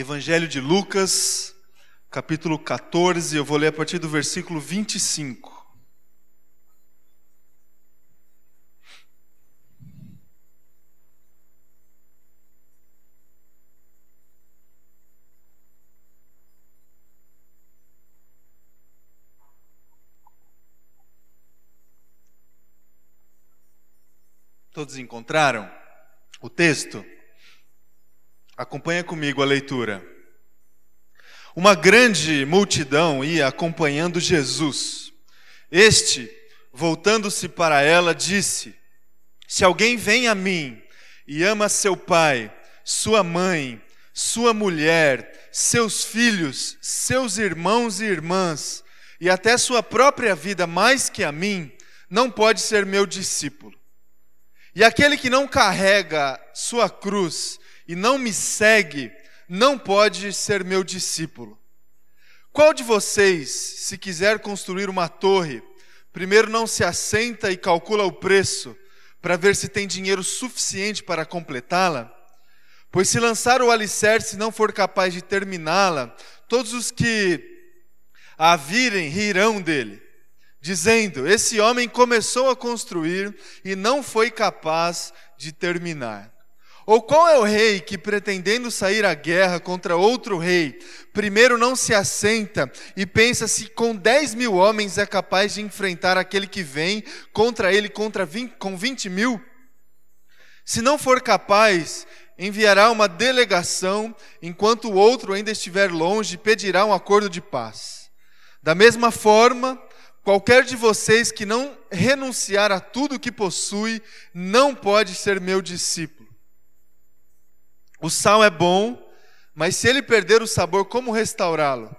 Evangelho de Lucas, capítulo 14, eu vou ler a partir do versículo 25. Todos encontraram o texto? Acompanha comigo a leitura. Uma grande multidão ia acompanhando Jesus. Este, voltando-se para ela, disse: Se alguém vem a mim e ama seu pai, sua mãe, sua mulher, seus filhos, seus irmãos e irmãs, e até sua própria vida mais que a mim, não pode ser meu discípulo. E aquele que não carrega sua cruz e não me segue, não pode ser meu discípulo. Qual de vocês, se quiser construir uma torre, primeiro não se assenta e calcula o preço para ver se tem dinheiro suficiente para completá-la? Pois se lançar o alicerce e não for capaz de terminá-la, todos os que a virem rirão dele dizendo: Esse homem começou a construir e não foi capaz de terminar. Ou qual é o rei que, pretendendo sair à guerra contra outro rei, primeiro não se assenta e pensa se com 10 mil homens é capaz de enfrentar aquele que vem contra ele contra 20, com 20 mil? Se não for capaz, enviará uma delegação, enquanto o outro ainda estiver longe, e pedirá um acordo de paz. Da mesma forma, Qualquer de vocês que não renunciar a tudo que possui, não pode ser meu discípulo. O sal é bom, mas se ele perder o sabor, como restaurá-lo?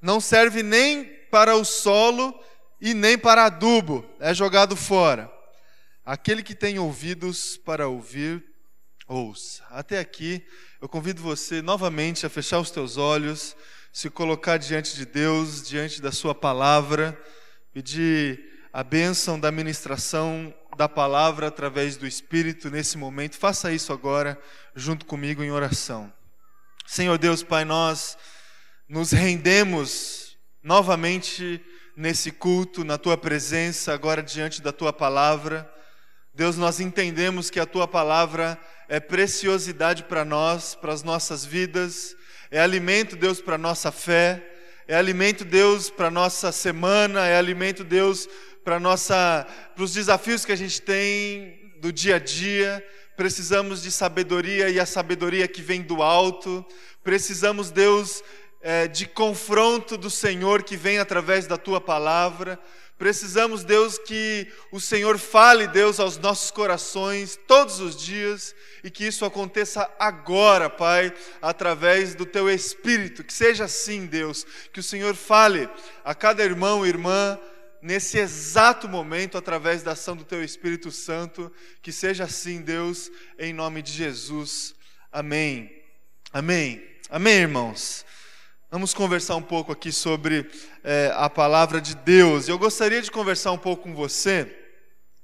Não serve nem para o solo e nem para adubo, é jogado fora. Aquele que tem ouvidos para ouvir, ouça. Até aqui, eu convido você novamente a fechar os teus olhos, se colocar diante de Deus, diante da Sua palavra pedir a bênção da ministração da palavra através do Espírito nesse momento. Faça isso agora, junto comigo em oração. Senhor Deus, Pai, nós nos rendemos novamente nesse culto, na tua presença, agora diante da tua palavra. Deus, nós entendemos que a tua palavra é preciosidade para nós, para as nossas vidas, é alimento, Deus, para a nossa fé é alimento, Deus, para nossa semana, é alimento, Deus, para os desafios que a gente tem do dia a dia. Precisamos de sabedoria e a sabedoria que vem do alto. Precisamos, Deus, é, de confronto do Senhor que vem através da tua palavra. Precisamos, Deus, que o Senhor fale, Deus, aos nossos corações todos os dias e que isso aconteça agora, Pai, através do Teu Espírito. Que seja assim, Deus, que o Senhor fale a cada irmão e irmã nesse exato momento, através da ação do Teu Espírito Santo. Que seja assim, Deus, em nome de Jesus. Amém. Amém. Amém, irmãos. Vamos conversar um pouco aqui sobre é, a palavra de Deus. Eu gostaria de conversar um pouco com você,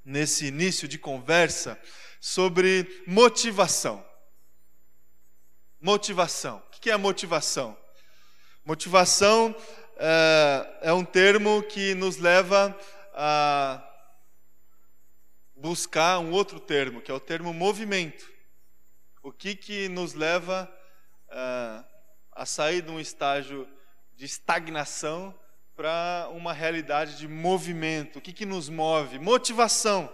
nesse início de conversa, sobre motivação. Motivação. O que é motivação? Motivação é, é um termo que nos leva a buscar um outro termo, que é o termo movimento. O que, que nos leva a a sair de um estágio de estagnação para uma realidade de movimento. O que, que nos move? Motivação.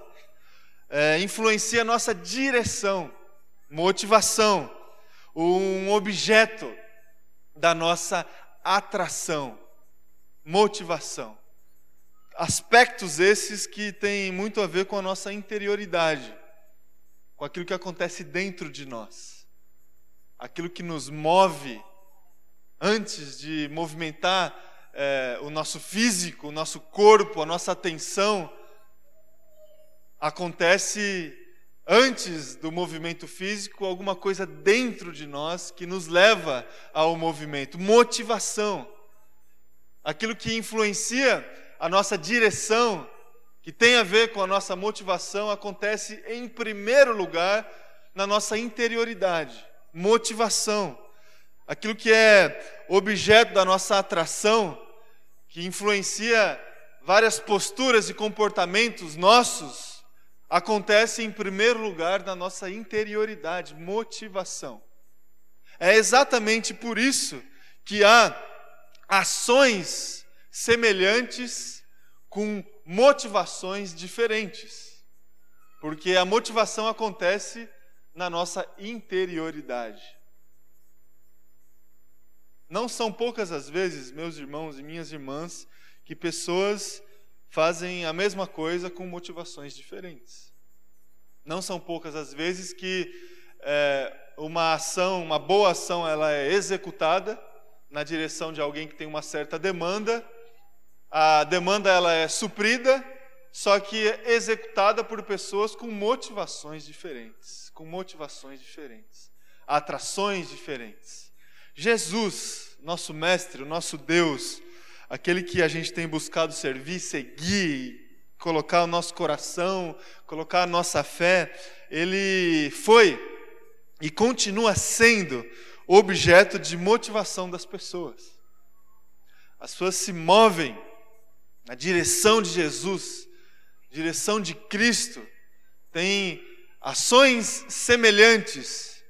É, influencia a nossa direção. Motivação. Um objeto da nossa atração. Motivação. Aspectos esses que têm muito a ver com a nossa interioridade, com aquilo que acontece dentro de nós, aquilo que nos move antes de movimentar é, o nosso físico, o nosso corpo, a nossa atenção, acontece antes do movimento físico alguma coisa dentro de nós que nos leva ao movimento, motivação. Aquilo que influencia a nossa direção, que tem a ver com a nossa motivação, acontece em primeiro lugar na nossa interioridade. Motivação aquilo que é objeto da nossa atração, que influencia várias posturas e comportamentos nossos, acontece em primeiro lugar na nossa interioridade, motivação. É exatamente por isso que há ações semelhantes com motivações diferentes. Porque a motivação acontece na nossa interioridade. Não são poucas as vezes, meus irmãos e minhas irmãs, que pessoas fazem a mesma coisa com motivações diferentes. Não são poucas as vezes que é, uma ação, uma boa ação, ela é executada na direção de alguém que tem uma certa demanda, a demanda ela é suprida, só que é executada por pessoas com motivações diferentes, com motivações diferentes, atrações diferentes. Jesus, nosso mestre, o nosso Deus, aquele que a gente tem buscado servir, seguir, colocar o nosso coração, colocar a nossa fé, ele foi e continua sendo objeto de motivação das pessoas. As pessoas se movem na direção de Jesus, direção de Cristo, tem ações semelhantes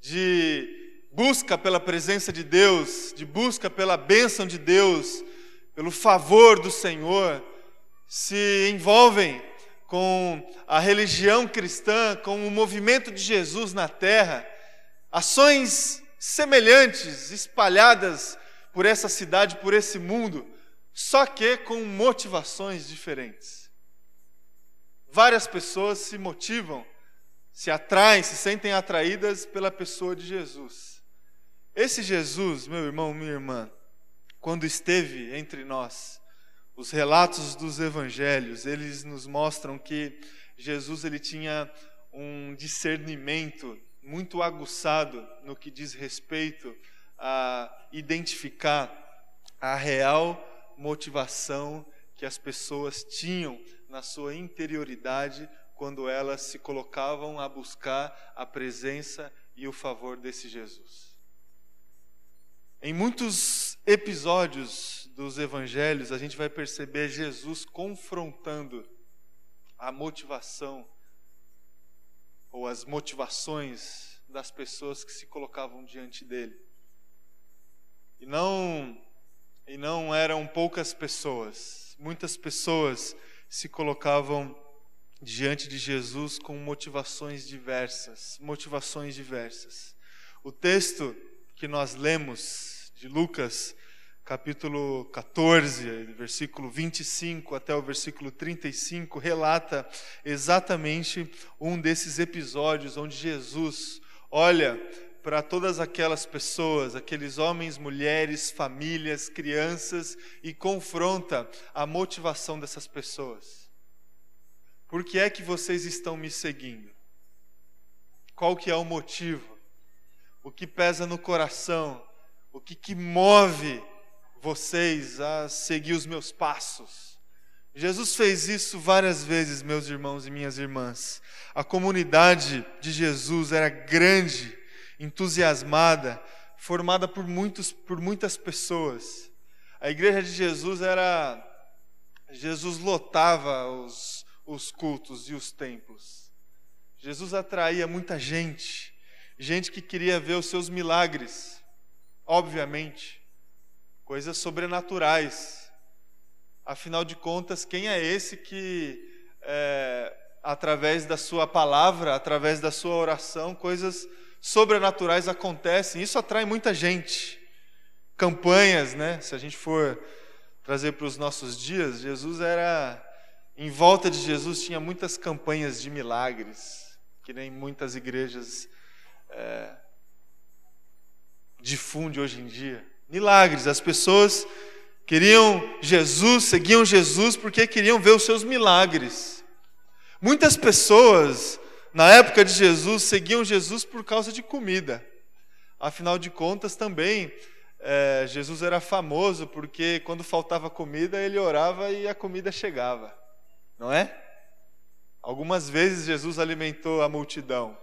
de busca pela presença de Deus, de busca pela bênção de Deus, pelo favor do Senhor, se envolvem com a religião cristã, com o movimento de Jesus na terra, ações semelhantes espalhadas por essa cidade, por esse mundo, só que com motivações diferentes. Várias pessoas se motivam, se atraem, se sentem atraídas pela pessoa de Jesus. Esse Jesus, meu irmão, minha irmã, quando esteve entre nós, os relatos dos evangelhos, eles nos mostram que Jesus ele tinha um discernimento muito aguçado no que diz respeito a identificar a real motivação que as pessoas tinham na sua interioridade quando elas se colocavam a buscar a presença e o favor desse Jesus. Em muitos episódios dos evangelhos, a gente vai perceber Jesus confrontando a motivação ou as motivações das pessoas que se colocavam diante dele. E não e não eram poucas pessoas. Muitas pessoas se colocavam diante de Jesus com motivações diversas, motivações diversas. O texto que nós lemos de Lucas, capítulo 14, versículo 25 até o versículo 35, relata exatamente um desses episódios onde Jesus olha para todas aquelas pessoas, aqueles homens, mulheres, famílias, crianças e confronta a motivação dessas pessoas. Por que é que vocês estão me seguindo? Qual que é o motivo? O que pesa no coração? O que, que move vocês a seguir os meus passos? Jesus fez isso várias vezes, meus irmãos e minhas irmãs. A comunidade de Jesus era grande entusiasmada, formada por, muitos, por muitas pessoas. A igreja de Jesus era. Jesus lotava os, os cultos e os templos. Jesus atraía muita gente, gente que queria ver os seus milagres, obviamente, coisas sobrenaturais. Afinal de contas, quem é esse que, é, através da sua palavra, através da sua oração, coisas sobrenaturais acontecem. Isso atrai muita gente. Campanhas, né? Se a gente for trazer para os nossos dias, Jesus era. Em volta de Jesus tinha muitas campanhas de milagres, que nem muitas igrejas é, difundem hoje em dia. Milagres, as pessoas queriam Jesus, seguiam Jesus porque queriam ver os seus milagres. Muitas pessoas na época de Jesus, seguiam Jesus por causa de comida. Afinal de contas, também é, Jesus era famoso porque quando faltava comida, ele orava e a comida chegava, não é? Algumas vezes Jesus alimentou a multidão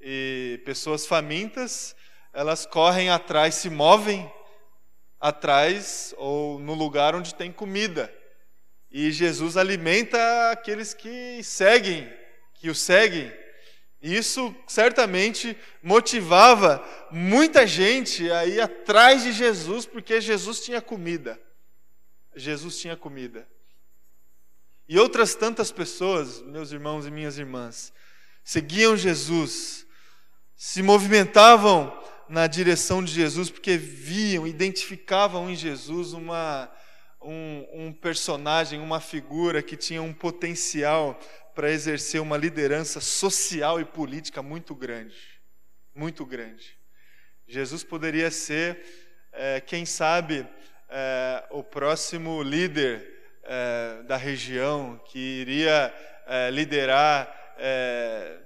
e pessoas famintas elas correm atrás, se movem atrás ou no lugar onde tem comida. E Jesus alimenta aqueles que seguem, que o seguem. Isso certamente motivava muita gente a ir atrás de Jesus, porque Jesus tinha comida. Jesus tinha comida. E outras tantas pessoas, meus irmãos e minhas irmãs, seguiam Jesus, se movimentavam na direção de Jesus porque viam, identificavam em Jesus uma, um, um personagem, uma figura que tinha um potencial para exercer uma liderança social e política muito grande. Muito grande. Jesus poderia ser, é, quem sabe, é, o próximo líder é, da região que iria é, liderar é,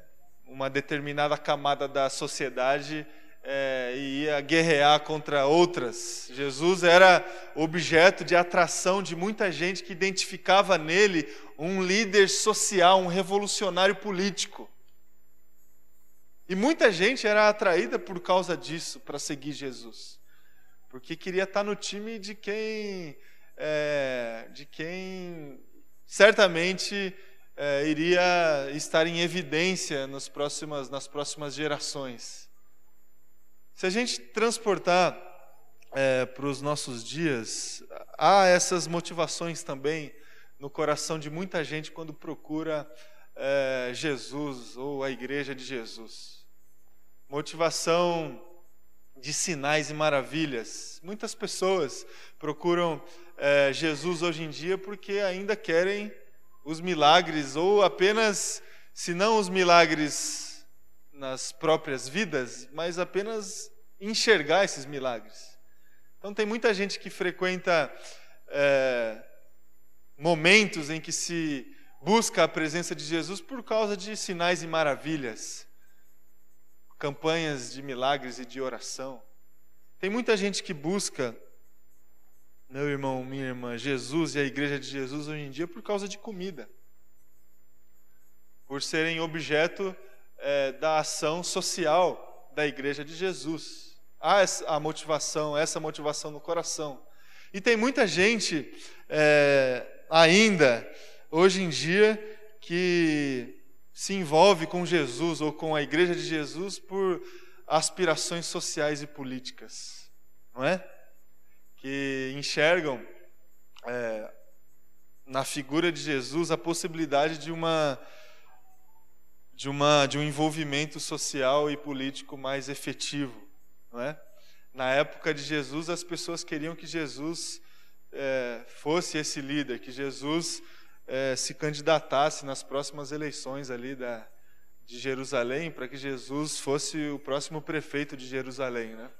uma determinada camada da sociedade é, e ia guerrear contra outras. Jesus era objeto de atração de muita gente que identificava nele um líder social, um revolucionário político. E muita gente era atraída por causa disso para seguir Jesus, porque queria estar no time de quem, é, de quem certamente é, iria estar em evidência nas próximas, nas próximas gerações. Se a gente transportar é, para os nossos dias, há essas motivações também no coração de muita gente quando procura é, Jesus ou a igreja de Jesus. Motivação de sinais e maravilhas. Muitas pessoas procuram é, Jesus hoje em dia porque ainda querem os milagres, ou apenas, se não os milagres nas próprias vidas, mas apenas enxergar esses milagres. Então, tem muita gente que frequenta é, momentos em que se busca a presença de Jesus por causa de sinais e maravilhas, campanhas de milagres e de oração. Tem muita gente que busca, meu irmão, minha irmã, Jesus e a igreja de Jesus hoje em dia por causa de comida, por serem objeto é, da ação social da Igreja de Jesus. Há a motivação, essa motivação no coração. E tem muita gente é, ainda, hoje em dia, que se envolve com Jesus ou com a Igreja de Jesus por aspirações sociais e políticas, não é? Que enxergam é, na figura de Jesus a possibilidade de uma de, uma, de um envolvimento social e político mais efetivo. Não é? Na época de Jesus, as pessoas queriam que Jesus é, fosse esse líder, que Jesus é, se candidatasse nas próximas eleições ali da, de Jerusalém, para que Jesus fosse o próximo prefeito de Jerusalém, né?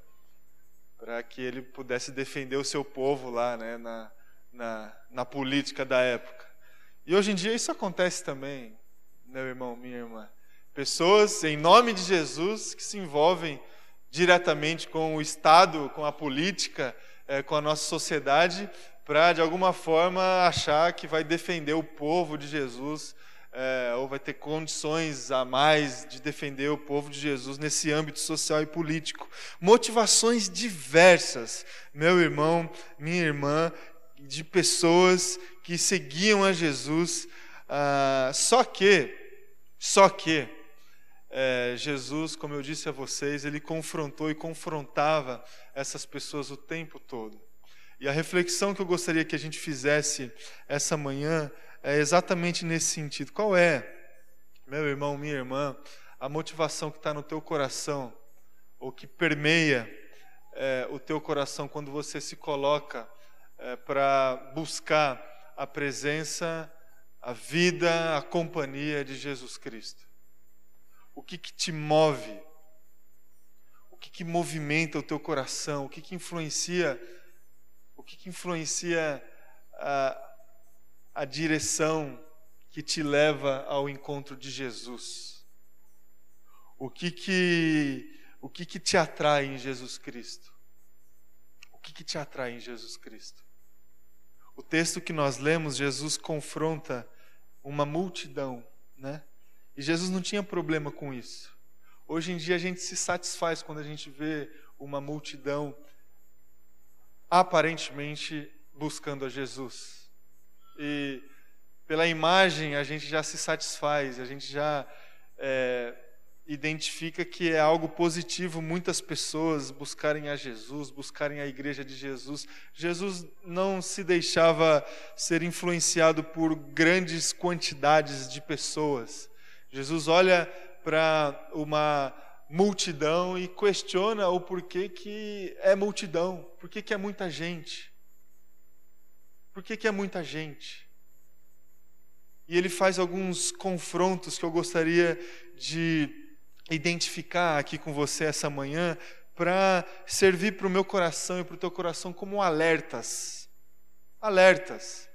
para que ele pudesse defender o seu povo lá né? na, na, na política da época. E hoje em dia isso acontece também meu irmão, minha irmã. Pessoas, em nome de Jesus, que se envolvem diretamente com o Estado, com a política, é, com a nossa sociedade, para, de alguma forma, achar que vai defender o povo de Jesus, é, ou vai ter condições a mais de defender o povo de Jesus nesse âmbito social e político. Motivações diversas, meu irmão, minha irmã, de pessoas que seguiam a Jesus, ah, só que só que é, Jesus, como eu disse a vocês, ele confrontou e confrontava essas pessoas o tempo todo. E a reflexão que eu gostaria que a gente fizesse essa manhã é exatamente nesse sentido. Qual é, meu irmão, minha irmã, a motivação que está no teu coração, ou que permeia é, o teu coração quando você se coloca é, para buscar a presença a vida, a companhia de Jesus Cristo? O que, que te move? O que, que movimenta o teu coração? O que, que influencia? O que, que influencia a, a direção que te leva ao encontro de Jesus? O que que o que que te atrai em Jesus Cristo? O que que te atrai em Jesus Cristo? O texto que nós lemos, Jesus confronta uma multidão, né? E Jesus não tinha problema com isso. Hoje em dia a gente se satisfaz quando a gente vê uma multidão aparentemente buscando a Jesus. E pela imagem a gente já se satisfaz, a gente já é, identifica que é algo positivo muitas pessoas buscarem a Jesus, buscarem a igreja de Jesus. Jesus não se deixava ser influenciado por grandes quantidades de pessoas. Jesus olha para uma multidão e questiona o porquê que é multidão, por que é muita gente. Por que, que é muita gente? E ele faz alguns confrontos que eu gostaria de identificar aqui com você essa manhã para servir para o meu coração e para o teu coração como alertas. Alertas.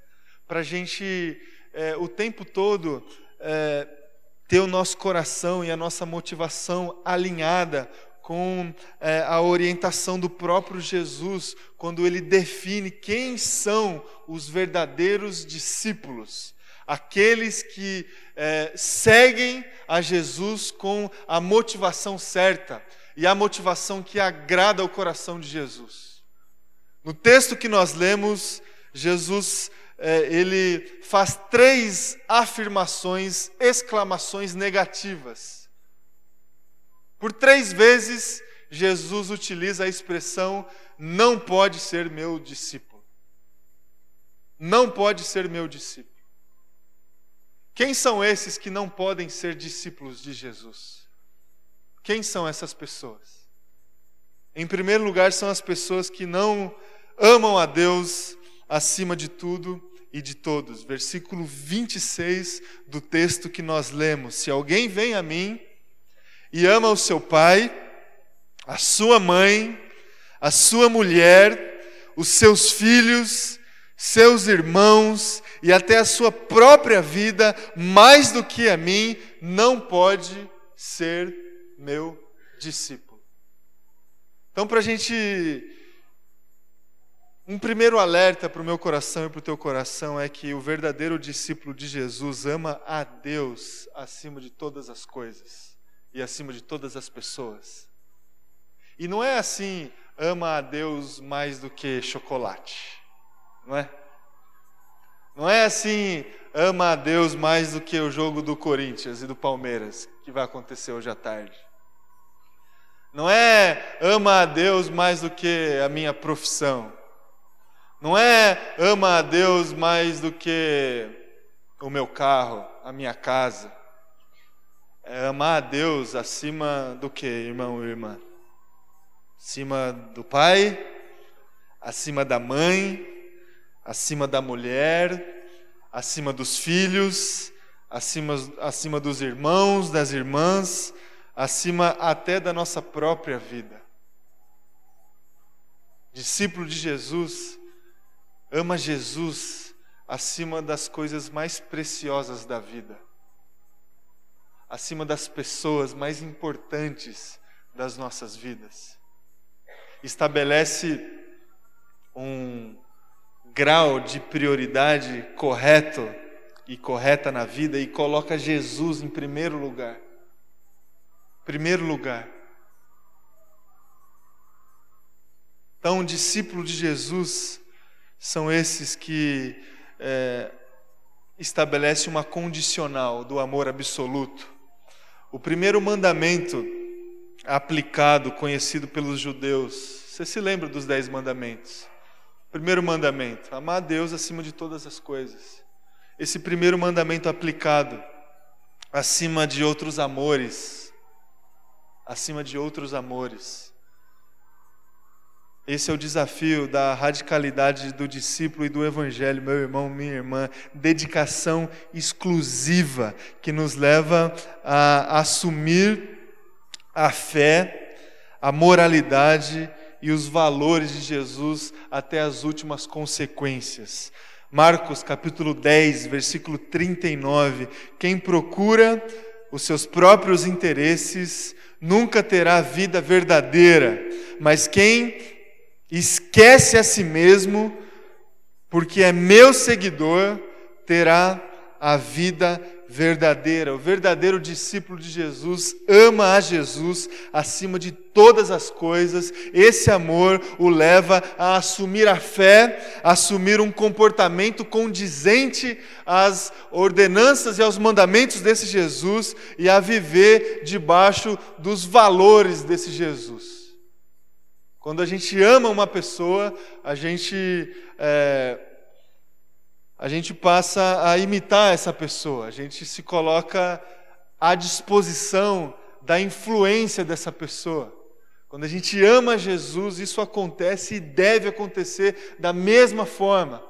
Para a gente, é, o tempo todo, é, ter o nosso coração e a nossa motivação alinhada com é, a orientação do próprio Jesus, quando ele define quem são os verdadeiros discípulos aqueles que é, seguem a Jesus com a motivação certa e a motivação que agrada ao coração de Jesus. No texto que nós lemos, Jesus é, ele faz três afirmações, exclamações negativas. Por três vezes, Jesus utiliza a expressão: não pode ser meu discípulo. Não pode ser meu discípulo. Quem são esses que não podem ser discípulos de Jesus? Quem são essas pessoas? Em primeiro lugar, são as pessoas que não amam a Deus acima de tudo e de todos. Versículo 26 do texto que nós lemos: Se alguém vem a mim e ama o seu pai, a sua mãe, a sua mulher, os seus filhos, seus irmãos e até a sua própria vida, mais do que a mim, não pode ser meu discípulo. Então, para a gente. Um primeiro alerta para o meu coração e para o teu coração é que o verdadeiro discípulo de Jesus ama a Deus acima de todas as coisas e acima de todas as pessoas. E não é assim, ama a Deus mais do que chocolate não é? Não é assim, ama a Deus mais do que o jogo do Corinthians e do Palmeiras, que vai acontecer hoje à tarde. Não é ama a Deus mais do que a minha profissão. Não é ama a Deus mais do que o meu carro, a minha casa. É amar a Deus acima do que, irmão e irmã? Acima do pai, acima da mãe, acima da mulher, acima dos filhos, acima, acima dos irmãos, das irmãs, acima até da nossa própria vida. Discípulo de Jesus ama Jesus acima das coisas mais preciosas da vida, acima das pessoas mais importantes das nossas vidas. Estabelece um grau de prioridade correto e correta na vida e coloca Jesus em primeiro lugar. Primeiro lugar. Então, discípulo de Jesus são esses que é, estabelecem uma condicional do amor absoluto. O primeiro mandamento aplicado, conhecido pelos judeus, você se lembra dos dez mandamentos? Primeiro mandamento: amar a Deus acima de todas as coisas. Esse primeiro mandamento aplicado acima de outros amores, acima de outros amores. Esse é o desafio da radicalidade do discípulo e do evangelho, meu irmão, minha irmã. Dedicação exclusiva que nos leva a assumir a fé, a moralidade e os valores de Jesus até as últimas consequências. Marcos capítulo 10, versículo 39. Quem procura os seus próprios interesses nunca terá vida verdadeira, mas quem esquece a si mesmo, porque é meu seguidor, terá a vida verdadeira. O verdadeiro discípulo de Jesus ama a Jesus acima de todas as coisas. Esse amor o leva a assumir a fé, a assumir um comportamento condizente às ordenanças e aos mandamentos desse Jesus e a viver debaixo dos valores desse Jesus. Quando a gente ama uma pessoa, a gente é, a gente passa a imitar essa pessoa, a gente se coloca à disposição da influência dessa pessoa. Quando a gente ama Jesus, isso acontece e deve acontecer da mesma forma.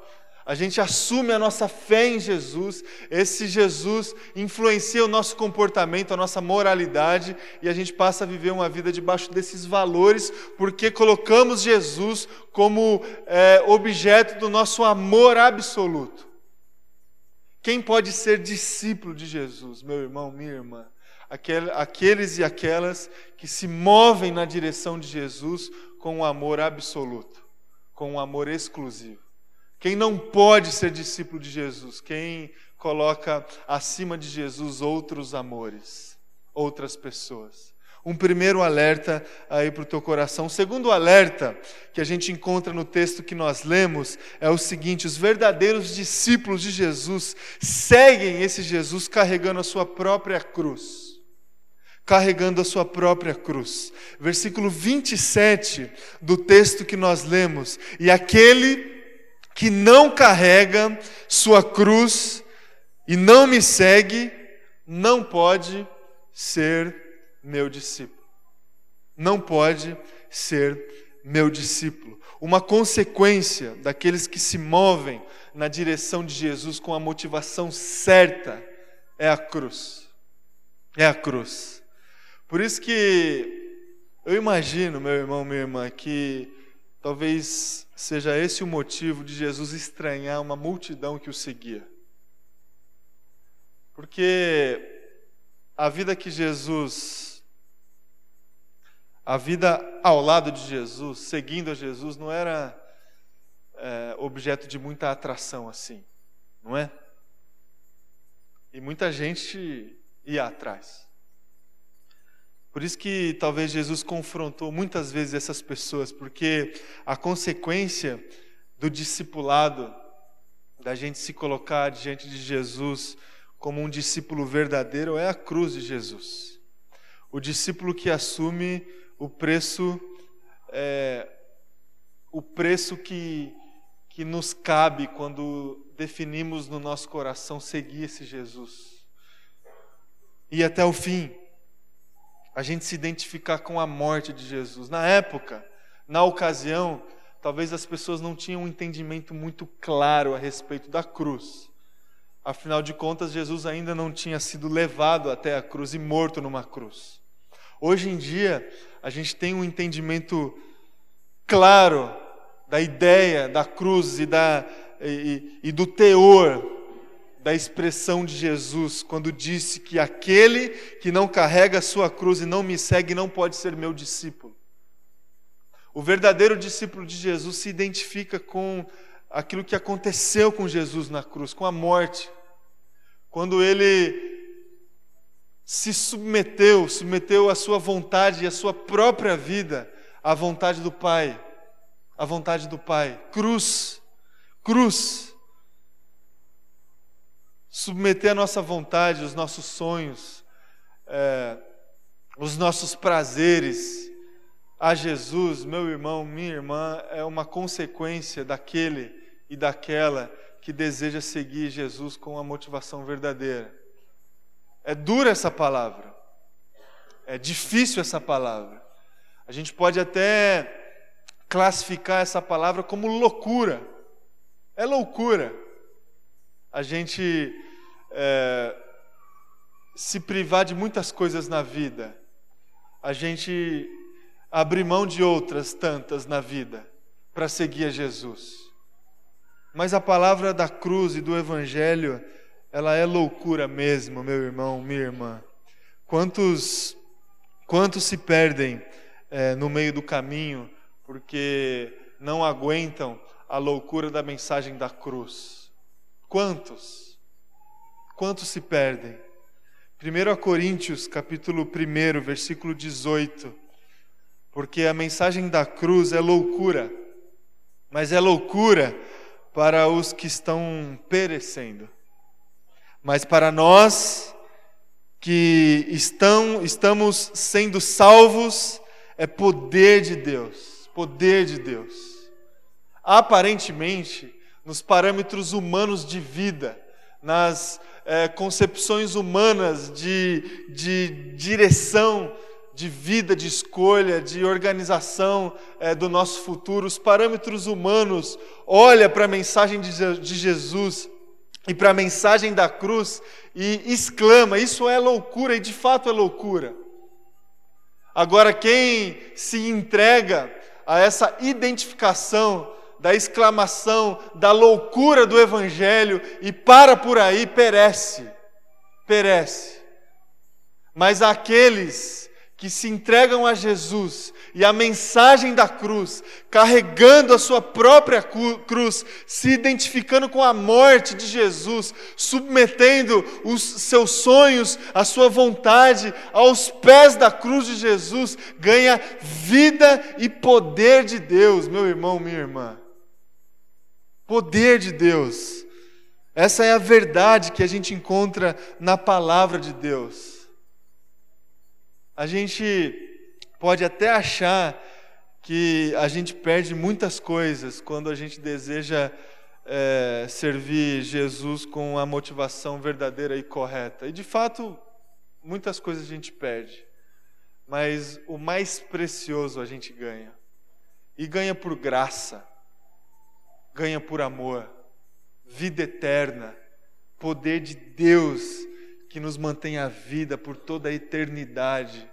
A gente assume a nossa fé em Jesus, esse Jesus influencia o nosso comportamento, a nossa moralidade, e a gente passa a viver uma vida debaixo desses valores, porque colocamos Jesus como é, objeto do nosso amor absoluto. Quem pode ser discípulo de Jesus, meu irmão, minha irmã? Aqueles e aquelas que se movem na direção de Jesus com um amor absoluto, com um amor exclusivo. Quem não pode ser discípulo de Jesus? Quem coloca acima de Jesus outros amores, outras pessoas. Um primeiro alerta aí para o teu coração. O segundo alerta que a gente encontra no texto que nós lemos é o seguinte: os verdadeiros discípulos de Jesus seguem esse Jesus carregando a sua própria cruz. Carregando a sua própria cruz. Versículo 27 do texto que nós lemos: E aquele que não carrega sua cruz e não me segue, não pode ser meu discípulo. Não pode ser meu discípulo. Uma consequência daqueles que se movem na direção de Jesus com a motivação certa é a cruz. É a cruz. Por isso que eu imagino, meu irmão, minha irmã, que Talvez seja esse o motivo de Jesus estranhar uma multidão que o seguia. Porque a vida que Jesus, a vida ao lado de Jesus, seguindo a Jesus, não era é, objeto de muita atração assim, não é? E muita gente ia atrás. Por isso que talvez Jesus confrontou muitas vezes essas pessoas, porque a consequência do discipulado, da gente se colocar diante de Jesus como um discípulo verdadeiro, é a cruz de Jesus. O discípulo que assume o preço, é, o preço que, que nos cabe quando definimos no nosso coração seguir esse Jesus. E até o fim a gente se identificar com a morte de Jesus. Na época, na ocasião, talvez as pessoas não tinham um entendimento muito claro a respeito da cruz. Afinal de contas, Jesus ainda não tinha sido levado até a cruz e morto numa cruz. Hoje em dia, a gente tem um entendimento claro da ideia da cruz e, da, e, e do teor da expressão de Jesus quando disse que aquele que não carrega a sua cruz e não me segue não pode ser meu discípulo. O verdadeiro discípulo de Jesus se identifica com aquilo que aconteceu com Jesus na cruz, com a morte. Quando ele se submeteu, submeteu a sua vontade e a sua própria vida à vontade do Pai, à vontade do Pai. Cruz, cruz submeter a nossa vontade, os nossos sonhos, é, os nossos prazeres a Jesus, meu irmão, minha irmã, é uma consequência daquele e daquela que deseja seguir Jesus com a motivação verdadeira. É dura essa palavra, é difícil essa palavra. A gente pode até classificar essa palavra como loucura. É loucura. A gente é, se privar de muitas coisas na vida, a gente abrir mão de outras tantas na vida para seguir a Jesus. Mas a palavra da cruz e do Evangelho, ela é loucura mesmo, meu irmão, minha irmã. Quantos, quantos se perdem é, no meio do caminho porque não aguentam a loucura da mensagem da cruz? Quantos? Quantos se perdem? 1 Coríntios, capítulo 1, versículo 18. Porque a mensagem da cruz é loucura, mas é loucura para os que estão perecendo. Mas para nós que estão, estamos sendo salvos, é poder de Deus, poder de Deus. Aparentemente, nos parâmetros humanos de vida, nas é, concepções humanas de, de direção de vida, de escolha, de organização é, do nosso futuro, os parâmetros humanos, olha para a mensagem de, de Jesus e para a mensagem da cruz e exclama: Isso é loucura, e de fato é loucura. Agora, quem se entrega a essa identificação da exclamação, da loucura do Evangelho e para por aí, perece, perece. Mas aqueles que se entregam a Jesus e a mensagem da cruz, carregando a sua própria cruz, se identificando com a morte de Jesus, submetendo os seus sonhos, a sua vontade aos pés da cruz de Jesus, ganha vida e poder de Deus, meu irmão, minha irmã. Poder de Deus. Essa é a verdade que a gente encontra na palavra de Deus. A gente pode até achar que a gente perde muitas coisas quando a gente deseja é, servir Jesus com a motivação verdadeira e correta. E de fato, muitas coisas a gente perde. Mas o mais precioso a gente ganha. E ganha por graça ganha por amor, vida eterna, poder de Deus que nos mantém a vida por toda a eternidade,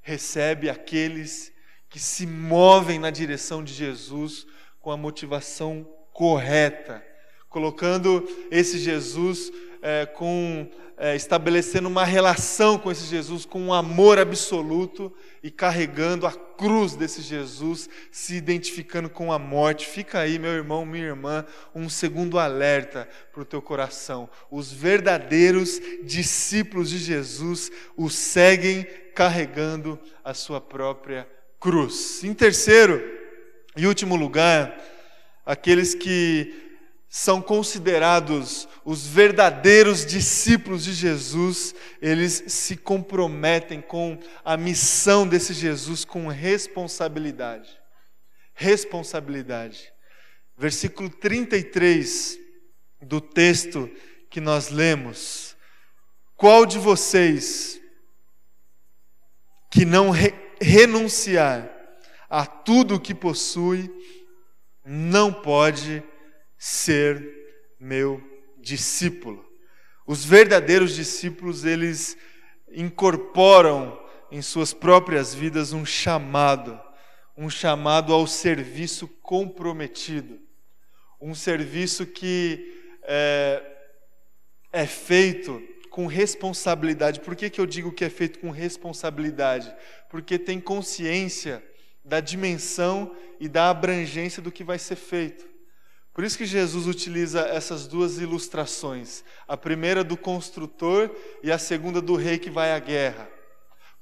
recebe aqueles que se movem na direção de Jesus com a motivação correta, colocando esse Jesus é, com é, estabelecendo uma relação com esse Jesus, com um amor absoluto e carregando a cruz desse Jesus, se identificando com a morte. Fica aí, meu irmão, minha irmã, um segundo alerta para o teu coração. Os verdadeiros discípulos de Jesus o seguem carregando a sua própria cruz. Em terceiro e último lugar, aqueles que são considerados os verdadeiros discípulos de Jesus, eles se comprometem com a missão desse Jesus com responsabilidade. Responsabilidade. Versículo 33 do texto que nós lemos. Qual de vocês que não re renunciar a tudo o que possui, não pode ser meu discípulo. Os verdadeiros discípulos, eles incorporam em suas próprias vidas um chamado, um chamado ao serviço comprometido, um serviço que é, é feito com responsabilidade. Por que, que eu digo que é feito com responsabilidade? Porque tem consciência da dimensão e da abrangência do que vai ser feito. Por isso que Jesus utiliza essas duas ilustrações, a primeira do construtor e a segunda do rei que vai à guerra.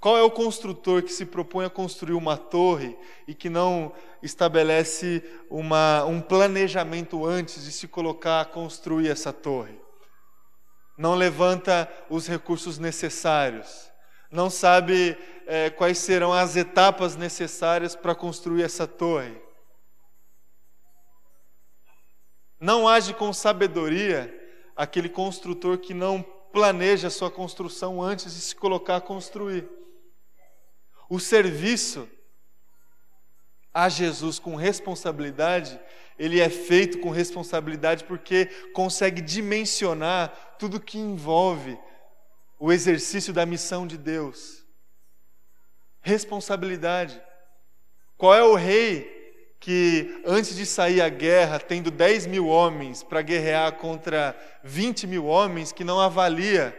Qual é o construtor que se propõe a construir uma torre e que não estabelece uma, um planejamento antes de se colocar a construir essa torre? Não levanta os recursos necessários, não sabe é, quais serão as etapas necessárias para construir essa torre Não age com sabedoria aquele construtor que não planeja a sua construção antes de se colocar a construir. O serviço a Jesus com responsabilidade, ele é feito com responsabilidade porque consegue dimensionar tudo que envolve o exercício da missão de Deus. Responsabilidade. Qual é o rei que antes de sair à guerra, tendo 10 mil homens para guerrear contra 20 mil homens, que não avalia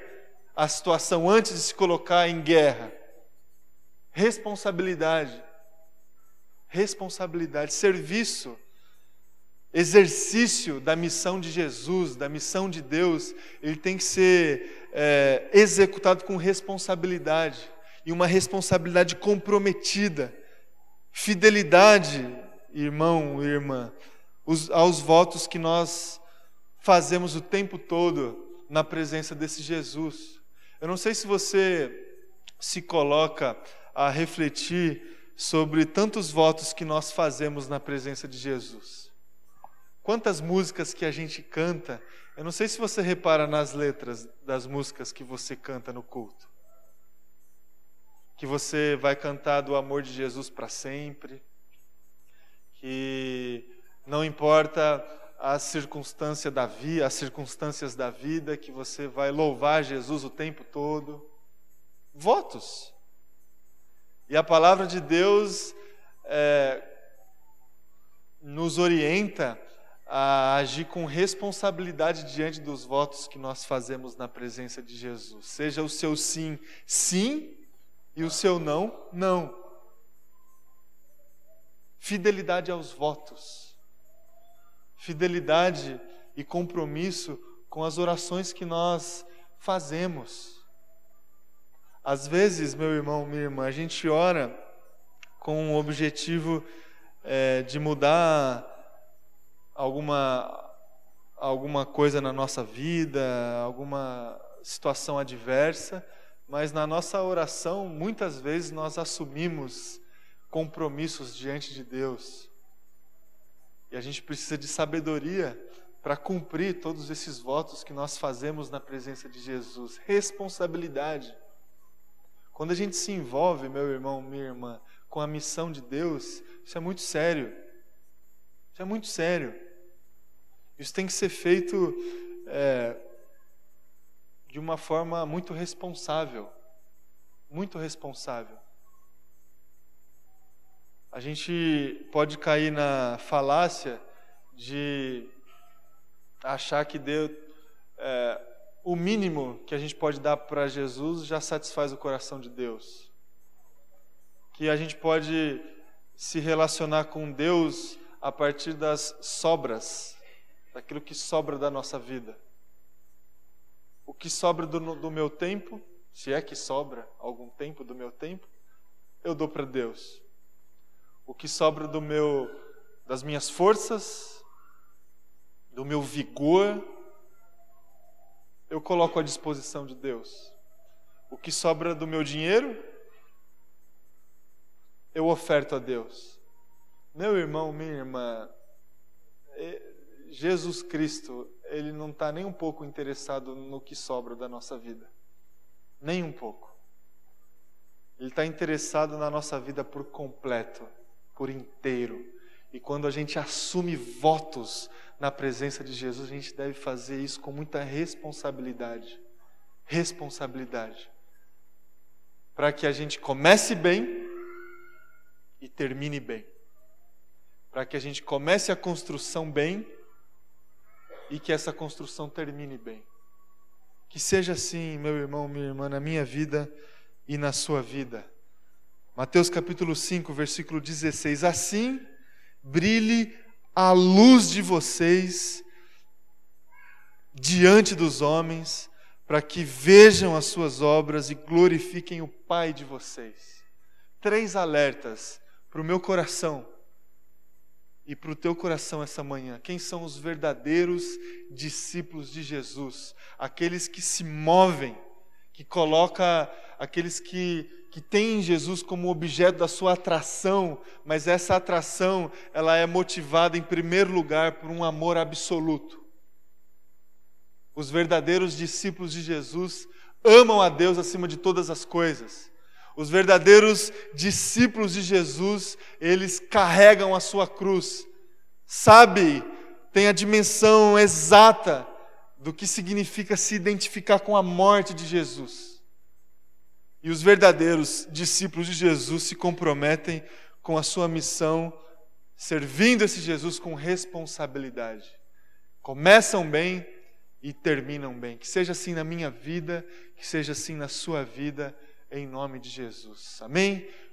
a situação antes de se colocar em guerra. Responsabilidade. Responsabilidade. Serviço exercício da missão de Jesus, da missão de Deus, ele tem que ser é, executado com responsabilidade e uma responsabilidade comprometida, fidelidade, irmão irmã, os, aos votos que nós fazemos o tempo todo na presença desse Jesus. Eu não sei se você se coloca a refletir sobre tantos votos que nós fazemos na presença de Jesus. Quantas músicas que a gente canta, eu não sei se você repara nas letras das músicas que você canta no culto. Que você vai cantar do amor de Jesus para sempre, que não importa a circunstância da vida, as circunstâncias da vida, que você vai louvar Jesus o tempo todo. Votos. E a palavra de Deus é, nos orienta a agir com responsabilidade diante dos votos que nós fazemos na presença de Jesus. Seja o seu sim, sim, e o seu não, não. Fidelidade aos votos. Fidelidade e compromisso com as orações que nós fazemos. Às vezes, meu irmão, minha irmã, a gente ora com o objetivo é, de mudar alguma, alguma coisa na nossa vida, alguma situação adversa, mas na nossa oração, muitas vezes nós assumimos compromissos diante de Deus. E a gente precisa de sabedoria para cumprir todos esses votos que nós fazemos na presença de Jesus. Responsabilidade. Quando a gente se envolve, meu irmão, minha irmã, com a missão de Deus, isso é muito sério. Isso é muito sério. Isso tem que ser feito é, de uma forma muito responsável. Muito responsável. A gente pode cair na falácia de achar que Deus, é, o mínimo que a gente pode dar para Jesus já satisfaz o coração de Deus. Que a gente pode se relacionar com Deus a partir das sobras daquilo que sobra da nossa vida. O que sobra do, do meu tempo, se é que sobra algum tempo do meu tempo, eu dou para Deus. O que sobra do meu, das minhas forças, do meu vigor, eu coloco à disposição de Deus. O que sobra do meu dinheiro, eu oferto a Deus. Meu irmão, minha irmã, Jesus Cristo, ele não está nem um pouco interessado no que sobra da nossa vida. Nem um pouco. Ele está interessado na nossa vida por completo, por inteiro. E quando a gente assume votos na presença de Jesus, a gente deve fazer isso com muita responsabilidade. Responsabilidade. Para que a gente comece bem e termine bem. Para que a gente comece a construção bem e que essa construção termine bem. Que seja assim, meu irmão, minha irmã, na minha vida e na sua vida. Mateus capítulo 5, versículo 16. Assim brilhe a luz de vocês diante dos homens, para que vejam as suas obras e glorifiquem o Pai de vocês. Três alertas para o meu coração e para o teu coração essa manhã. Quem são os verdadeiros discípulos de Jesus? Aqueles que se movem, que coloca aqueles que que têm Jesus como objeto da sua atração, mas essa atração ela é motivada em primeiro lugar por um amor absoluto. Os verdadeiros discípulos de Jesus amam a Deus acima de todas as coisas. Os verdadeiros discípulos de Jesus, eles carregam a sua cruz, sabe, tem a dimensão exata do que significa se identificar com a morte de Jesus. E os verdadeiros discípulos de Jesus se comprometem com a sua missão, servindo esse Jesus com responsabilidade. Começam bem e terminam bem. Que seja assim na minha vida, que seja assim na sua vida em nome de Jesus. Amém?